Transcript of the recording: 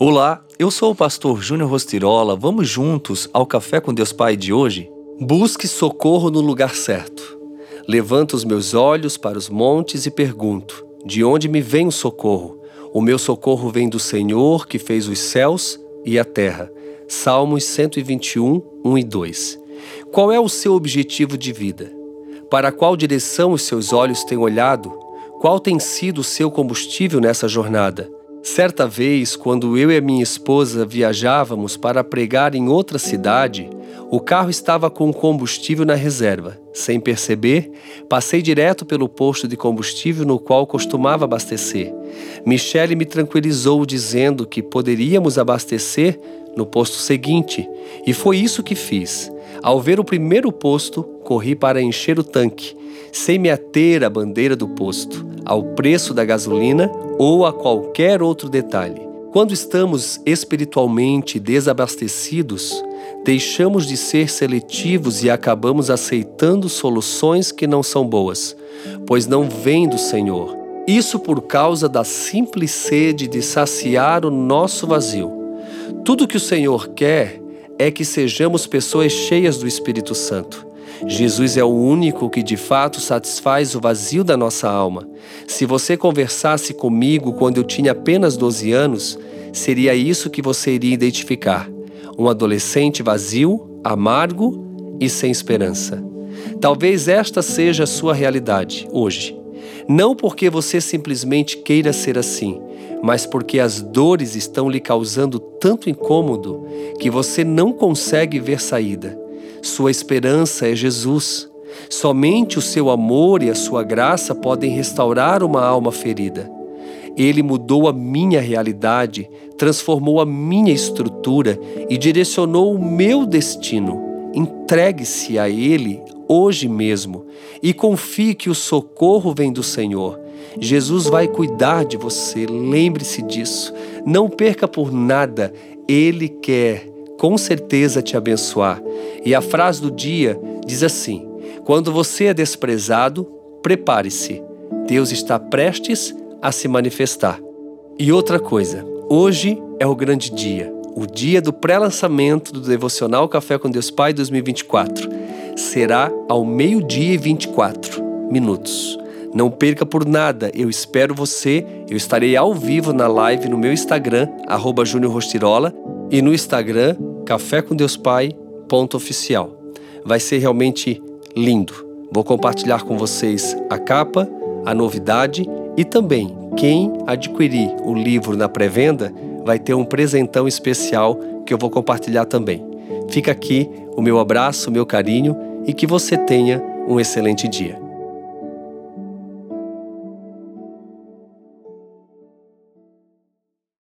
Olá, eu sou o pastor Júnior Rostirola. Vamos juntos ao Café com Deus Pai de hoje? Busque socorro no lugar certo. Levanto os meus olhos para os montes e pergunto: De onde me vem o socorro? O meu socorro vem do Senhor que fez os céus e a terra. Salmos 121, 1 e 2. Qual é o seu objetivo de vida? Para qual direção os seus olhos têm olhado? Qual tem sido o seu combustível nessa jornada? Certa vez, quando eu e a minha esposa viajávamos para pregar em outra cidade, o carro estava com combustível na reserva. Sem perceber, passei direto pelo posto de combustível no qual costumava abastecer. Michele me tranquilizou dizendo que poderíamos abastecer no posto seguinte, e foi isso que fiz. Ao ver o primeiro posto, corri para encher o tanque, sem me ater à bandeira do posto, ao preço da gasolina ou a qualquer outro detalhe. Quando estamos espiritualmente desabastecidos, deixamos de ser seletivos e acabamos aceitando soluções que não são boas, pois não vêm do Senhor. Isso por causa da simples sede de saciar o nosso vazio. Tudo que o Senhor quer é que sejamos pessoas cheias do Espírito Santo. Jesus é o único que de fato satisfaz o vazio da nossa alma. Se você conversasse comigo quando eu tinha apenas 12 anos, seria isso que você iria identificar: um adolescente vazio, amargo e sem esperança. Talvez esta seja a sua realidade hoje. Não porque você simplesmente queira ser assim, mas porque as dores estão lhe causando tanto incômodo que você não consegue ver saída. Sua esperança é Jesus. Somente o seu amor e a sua graça podem restaurar uma alma ferida. Ele mudou a minha realidade, transformou a minha estrutura e direcionou o meu destino. Entregue-se a Ele hoje mesmo e confie que o socorro vem do Senhor. Jesus vai cuidar de você, lembre-se disso. Não perca por nada, Ele quer com certeza te abençoar. E a frase do dia diz assim: Quando você é desprezado, prepare-se. Deus está prestes a se manifestar. E outra coisa, hoje é o grande dia, o dia do pré-lançamento do Devocional Café com Deus Pai 2024 será ao meio-dia e 24 minutos. Não perca por nada, eu espero você. Eu estarei ao vivo na live no meu Instagram, arroba Rostirola, e no Instagram, Café com Deus Pai, ponto oficial. Vai ser realmente lindo. Vou compartilhar com vocês a capa, a novidade e também quem adquirir o livro na pré-venda vai ter um presentão especial que eu vou compartilhar também. Fica aqui o meu abraço, o meu carinho e que você tenha um excelente dia.